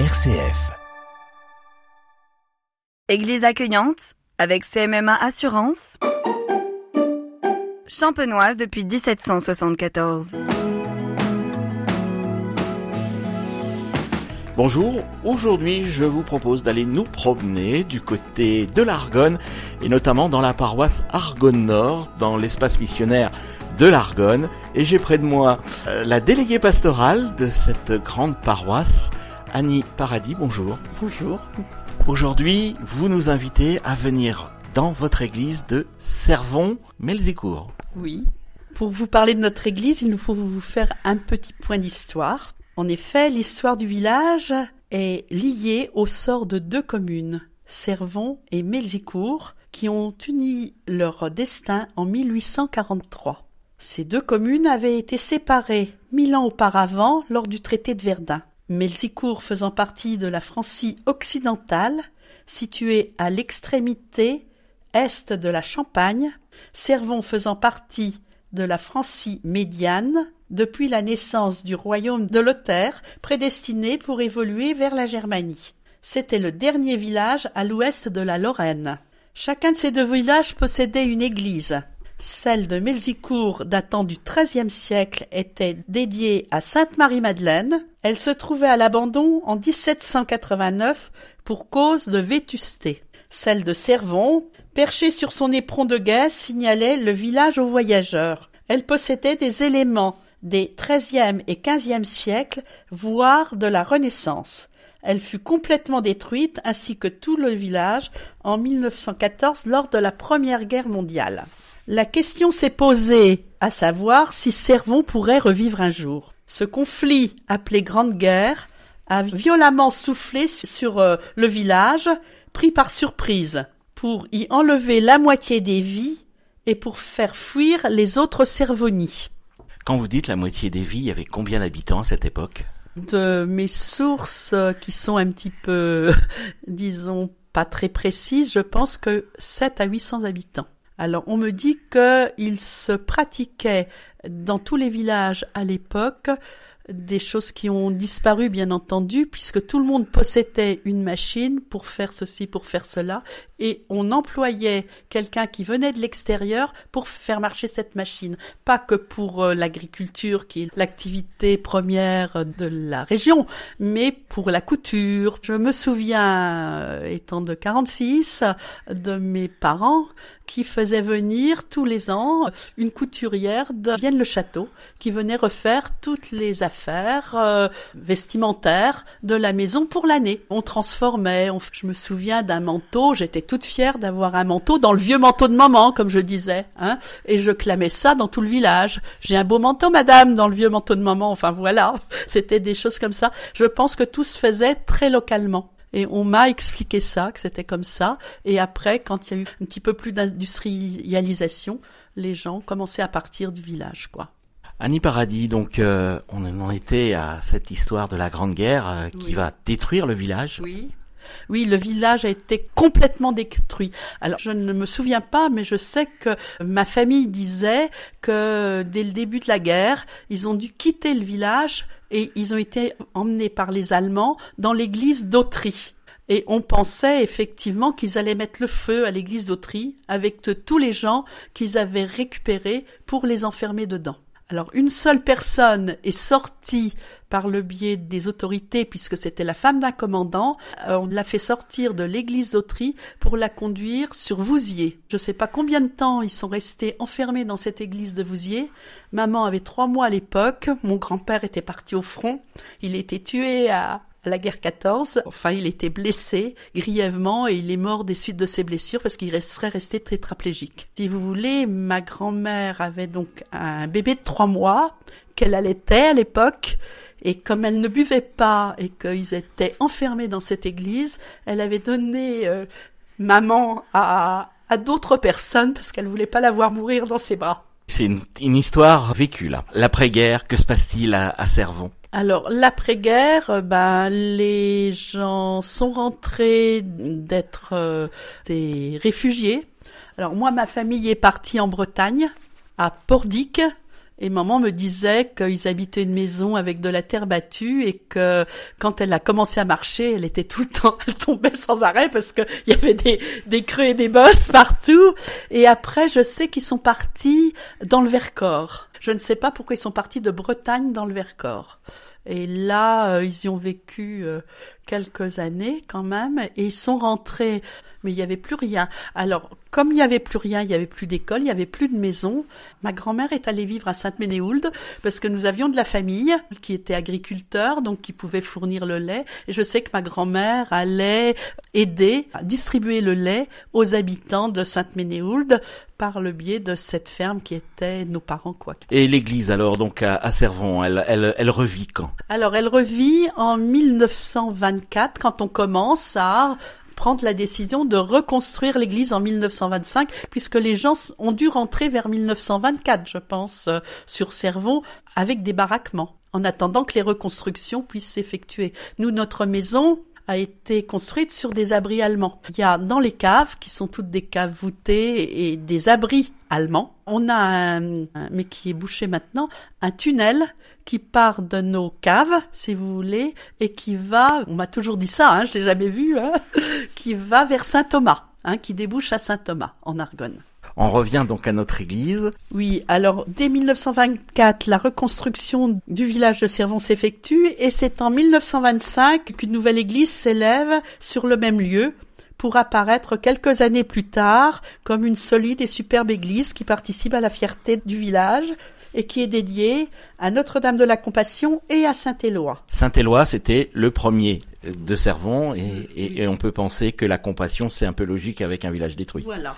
RCF. Église accueillante avec CMMA Assurance. Champenoise depuis 1774. Bonjour, aujourd'hui je vous propose d'aller nous promener du côté de l'Argonne et notamment dans la paroisse Argonne Nord, dans l'espace missionnaire de l'Argonne. Et j'ai près de moi euh, la déléguée pastorale de cette grande paroisse, Annie Paradis. Bonjour. Bonjour. Aujourd'hui, vous nous invitez à venir dans votre église de Servon-Melzicourt. Oui. Pour vous parler de notre église, il nous faut vous faire un petit point d'histoire. En effet, l'histoire du village est liée au sort de deux communes, Servon et Melzicourt, qui ont uni leur destin en 1843. Ces deux communes avaient été séparées mille ans auparavant lors du traité de Verdun. Melzicourt faisant partie de la Francie occidentale, située à l'extrémité est de la Champagne, Servon faisant partie de la Francie médiane, depuis la naissance du royaume de Lothaire, prédestiné pour évoluer vers la Germanie. C'était le dernier village à l'ouest de la Lorraine. Chacun de ces deux villages possédait une église. Celle de Melzicourt, datant du XIIIe siècle, était dédiée à Sainte Marie-Madeleine. Elle se trouvait à l'abandon en 1789 pour cause de vétusté. Celle de Servon, perchée sur son éperon de gaz, signalait le village aux voyageurs. Elle possédait des éléments des XIIIe et XVe siècles, voire de la Renaissance. Elle fut complètement détruite, ainsi que tout le village, en 1914 lors de la Première Guerre mondiale. La question s'est posée, à savoir si Servon pourrait revivre un jour. Ce conflit, appelé Grande Guerre, a violemment soufflé sur euh, le village, pris par surprise, pour y enlever la moitié des vies et pour faire fuir les autres Servonies. Quand vous dites la moitié des vies, il y avait combien d'habitants à cette époque? De mes sources euh, qui sont un petit peu, disons, pas très précises, je pense que 7 à 800 habitants. Alors on me dit qu'il se pratiquait dans tous les villages à l'époque des choses qui ont disparu bien entendu puisque tout le monde possédait une machine pour faire ceci pour faire cela et on employait quelqu'un qui venait de l'extérieur pour faire marcher cette machine. Pas que pour euh, l'agriculture qui est l'activité première de la région mais pour la couture. Je me souviens euh, étant de 46 de mes parents qui faisaient venir tous les ans une couturière de Vienne-le-Château qui venait refaire toutes les affaires euh, vestimentaires de la maison pour l'année. On transformait, je me souviens d'un manteau, j'étais toute fière d'avoir un manteau dans le vieux manteau de maman, comme je disais, hein, et je clamais ça dans tout le village. J'ai un beau manteau, madame, dans le vieux manteau de maman. Enfin voilà, c'était des choses comme ça. Je pense que tout se faisait très localement. Et on m'a expliqué ça, que c'était comme ça. Et après, quand il y a eu un petit peu plus d'industrialisation, les gens commençaient à partir du village, quoi. Annie Paradis, donc euh, on en était à cette histoire de la Grande Guerre euh, qui va détruire le village. Oui. Oui, le village a été complètement détruit. Alors, je ne me souviens pas, mais je sais que ma famille disait que dès le début de la guerre, ils ont dû quitter le village et ils ont été emmenés par les Allemands dans l'église d'Autry. Et on pensait effectivement qu'ils allaient mettre le feu à l'église d'Autry avec tous les gens qu'ils avaient récupérés pour les enfermer dedans. Alors une seule personne est sortie par le biais des autorités, puisque c'était la femme d'un commandant, euh, on l'a fait sortir de l'église d'Autry pour la conduire sur Vouziers. Je ne sais pas combien de temps ils sont restés enfermés dans cette église de Vouziers. Maman avait trois mois à l'époque, mon grand-père était parti au front, il était tué à, la guerre 14. Enfin, il était blessé grièvement et il est mort des suites de ses blessures parce qu'il serait resté tétraplégique. Si vous voulez, ma grand-mère avait donc un bébé de trois mois qu'elle allaitait à l'époque. Et comme elle ne buvait pas et qu'ils étaient enfermés dans cette église, elle avait donné euh, maman à, à d'autres personnes parce qu'elle voulait pas la voir mourir dans ses bras. C'est une, une, histoire vécue là. L'après-guerre, que se passe-t-il à, à Servon? Alors l'après-guerre, ben les gens sont rentrés d'être euh, des réfugiés. Alors moi, ma famille est partie en Bretagne, à Pordic, Et maman me disait qu'ils habitaient une maison avec de la terre battue et que quand elle a commencé à marcher, elle était tout le temps, elle tombait sans arrêt parce qu'il y avait des, des creux et des bosses partout. Et après, je sais qu'ils sont partis dans le Vercors. Je ne sais pas pourquoi ils sont partis de Bretagne dans le Vercors. Et là, euh, ils y ont vécu euh, quelques années quand même, et ils sont rentrés, mais il n'y avait plus rien. Alors, comme il n'y avait plus rien, il n'y avait plus d'école, il n'y avait plus de maison, ma grand-mère est allée vivre à Sainte-Ménéhould parce que nous avions de la famille qui était agriculteur, donc qui pouvait fournir le lait. Et je sais que ma grand-mère allait aider à distribuer le lait aux habitants de Sainte-Ménéhould par le biais de cette ferme qui était nos parents quoi. Et l'église alors donc à, à Servon, elle, elle, elle revit quand? Alors elle revit en 1924 quand on commence à prendre la décision de reconstruire l'église en 1925, puisque les gens ont dû rentrer vers 1924, je pense, euh, sur Servon, avec des baraquements, en attendant que les reconstructions puissent s'effectuer. Nous, notre maison, a été construite sur des abris allemands. Il y a dans les caves, qui sont toutes des caves voûtées et des abris on a un, mais qui est bouché maintenant, un tunnel qui part de nos caves, si vous voulez, et qui va, on m'a toujours dit ça, hein, je l'ai jamais vu, hein, qui va vers Saint-Thomas, hein, qui débouche à Saint-Thomas, en Argonne. On revient donc à notre église. Oui, alors dès 1924, la reconstruction du village de Servon s'effectue et c'est en 1925 qu'une nouvelle église s'élève sur le même lieu pour apparaître quelques années plus tard comme une solide et superbe église qui participe à la fierté du village et qui est dédiée à Notre-Dame de la Compassion et à Saint-Éloi. Saint-Éloi, c'était le premier de Servon et, et, et, on peut penser que la Compassion, c'est un peu logique avec un village détruit. Voilà.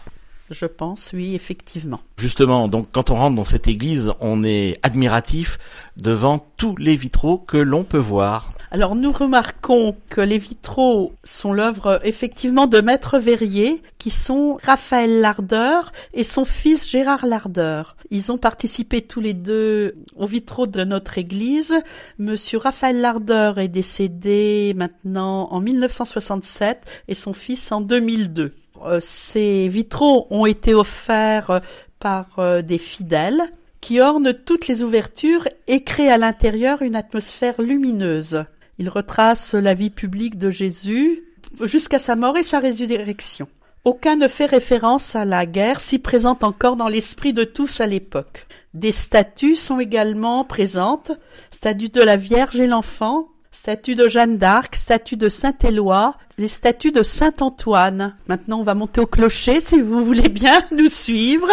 Je pense, oui, effectivement. Justement, donc quand on rentre dans cette église, on est admiratif devant tous les vitraux que l'on peut voir. Alors nous remarquons que les vitraux sont l'œuvre effectivement de Maître Verrier, qui sont Raphaël Lardeur et son fils Gérard Lardeur. Ils ont participé tous les deux aux vitraux de notre église. Monsieur Raphaël Lardeur est décédé maintenant en 1967 et son fils en 2002. Euh, ces vitraux ont été offerts euh, par euh, des fidèles qui ornent toutes les ouvertures et créent à l'intérieur une atmosphère lumineuse. Ils retracent la vie publique de Jésus jusqu'à sa mort et sa résurrection. Aucun ne fait référence à la guerre si présente encore dans l'esprit de tous à l'époque. Des statues sont également présentes, statue de la Vierge et l'enfant, statue de Jeanne d'Arc, statue de Saint-Éloi, les statues de Saint-Antoine. Maintenant, on va monter au clocher si vous voulez bien nous suivre.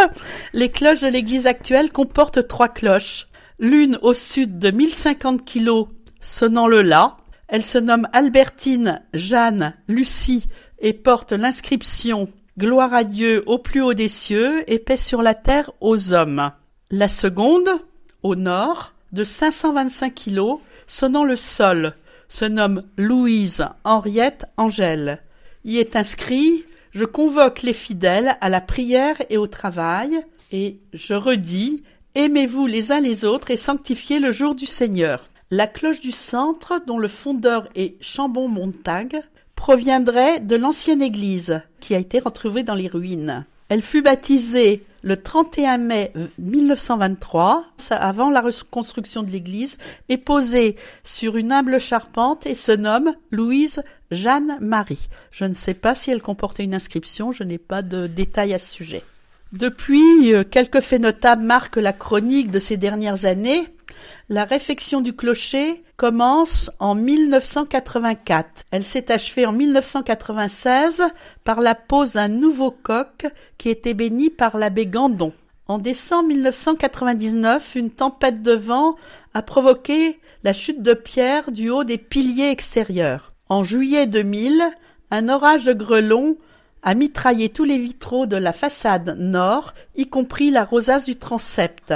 Les cloches de l'église actuelle comportent trois cloches. L'une au sud de 1050 kilos sonnant le La. Elle se nomme Albertine, Jeanne, Lucie et porte l'inscription Gloire à Dieu au plus haut des cieux et paix sur la terre aux hommes. La seconde, au nord, de 525 kilos, sonnant le sol, se nomme Louise Henriette Angèle. Y est inscrit Je convoque les fidèles à la prière et au travail, et je redis Aimez-vous les uns les autres et sanctifiez le jour du Seigneur. La cloche du centre, dont le fondeur est Chambon-Montague, proviendrait de l'ancienne église, qui a été retrouvée dans les ruines. Elle fut baptisée le 31 mai 1923, avant la reconstruction de l'église, est posée sur une humble charpente et se nomme Louise Jeanne Marie. Je ne sais pas si elle comportait une inscription, je n'ai pas de détails à ce sujet. Depuis, euh, quelques faits notables marquent la chronique de ces dernières années. La réfection du clocher commence en 1984. Elle s'est achevée en 1996 par la pose d'un nouveau coq qui était béni par l'abbé Gandon. En décembre 1999, une tempête de vent a provoqué la chute de pierre du haut des piliers extérieurs. En juillet 2000, un orage de grêlons a mitraillé tous les vitraux de la façade nord, y compris la rosace du transept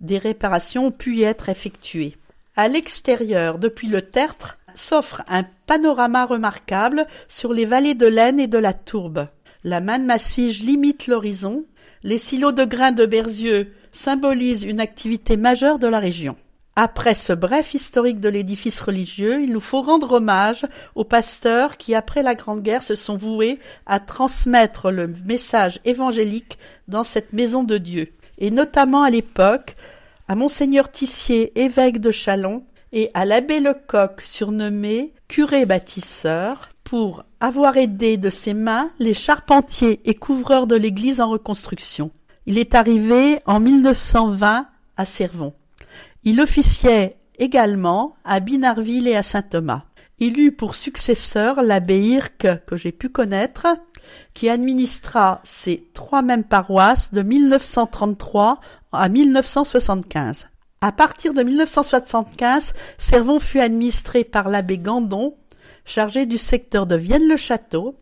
des réparations ont pu y être effectuées. À l'extérieur, depuis le tertre, s'offre un panorama remarquable sur les vallées de l'Aisne et de la Tourbe. La manne massige limite l'horizon. Les silos de grains de Berzieux symbolisent une activité majeure de la région. Après ce bref historique de l'édifice religieux, il nous faut rendre hommage aux pasteurs qui, après la Grande Guerre, se sont voués à transmettre le message évangélique dans cette maison de Dieu et notamment à l'époque à Monseigneur Tissier, évêque de Chalon, et à l'abbé Lecoq, surnommé curé bâtisseur, pour avoir aidé de ses mains les charpentiers et couvreurs de l'église en reconstruction. Il est arrivé en 1920 à Servon. Il officiait également à Binarville et à Saint-Thomas. Il eut pour successeur l'abbé Hirc, que j'ai pu connaître, qui administra ces trois mêmes paroisses de 1933 à 1975. À partir de 1975, Servon fut administré par l'abbé Gandon, chargé du secteur de Vienne-le-Château,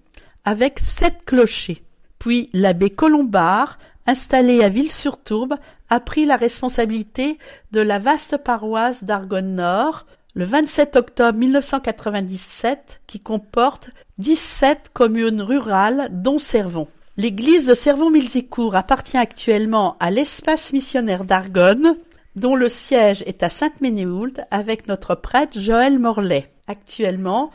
avec sept clochers. Puis l'abbé Colombard, installé à Ville-sur-Tourbe, a pris la responsabilité de la vaste paroisse d'Argonne Nord le 27 octobre 1997 qui comporte 17 communes rurales dont Servon. L'église de Servon-Milzicourt appartient actuellement à l'espace missionnaire d'Argonne dont le siège est à Sainte-Ménéhould avec notre prêtre Joël Morlaix. Actuellement,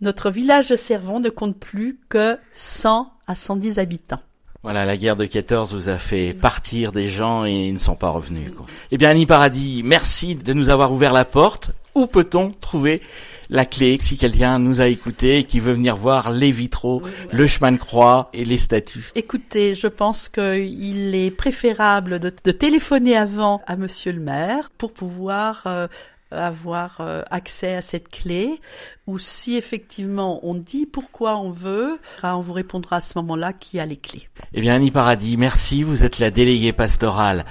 notre village de Servon ne compte plus que 100 à 110 habitants. Voilà, la guerre de 14 vous a fait partir des gens et ils ne sont pas revenus. Eh bien, Annie Paradis, merci de nous avoir ouvert la porte. Où peut-on trouver la clé si quelqu'un nous a écouté et qui veut venir voir les vitraux, le chemin de croix et les statues? Écoutez, je pense qu'il est préférable de, de, téléphoner avant à Monsieur le maire pour pouvoir euh, avoir euh, accès à cette clé ou si effectivement on dit pourquoi on veut, on vous répondra à ce moment-là qui a les clés. Eh bien Annie Paradis, merci, vous êtes la déléguée pastorale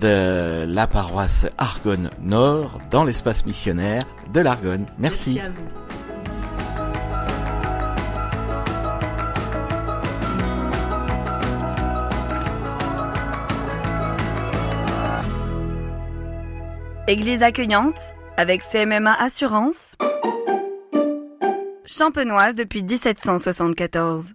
de la paroisse Argonne Nord dans l'espace missionnaire de l'Argonne. Merci. Merci à vous. Église accueillante avec CMMA Assurance. Champenoise depuis 1774.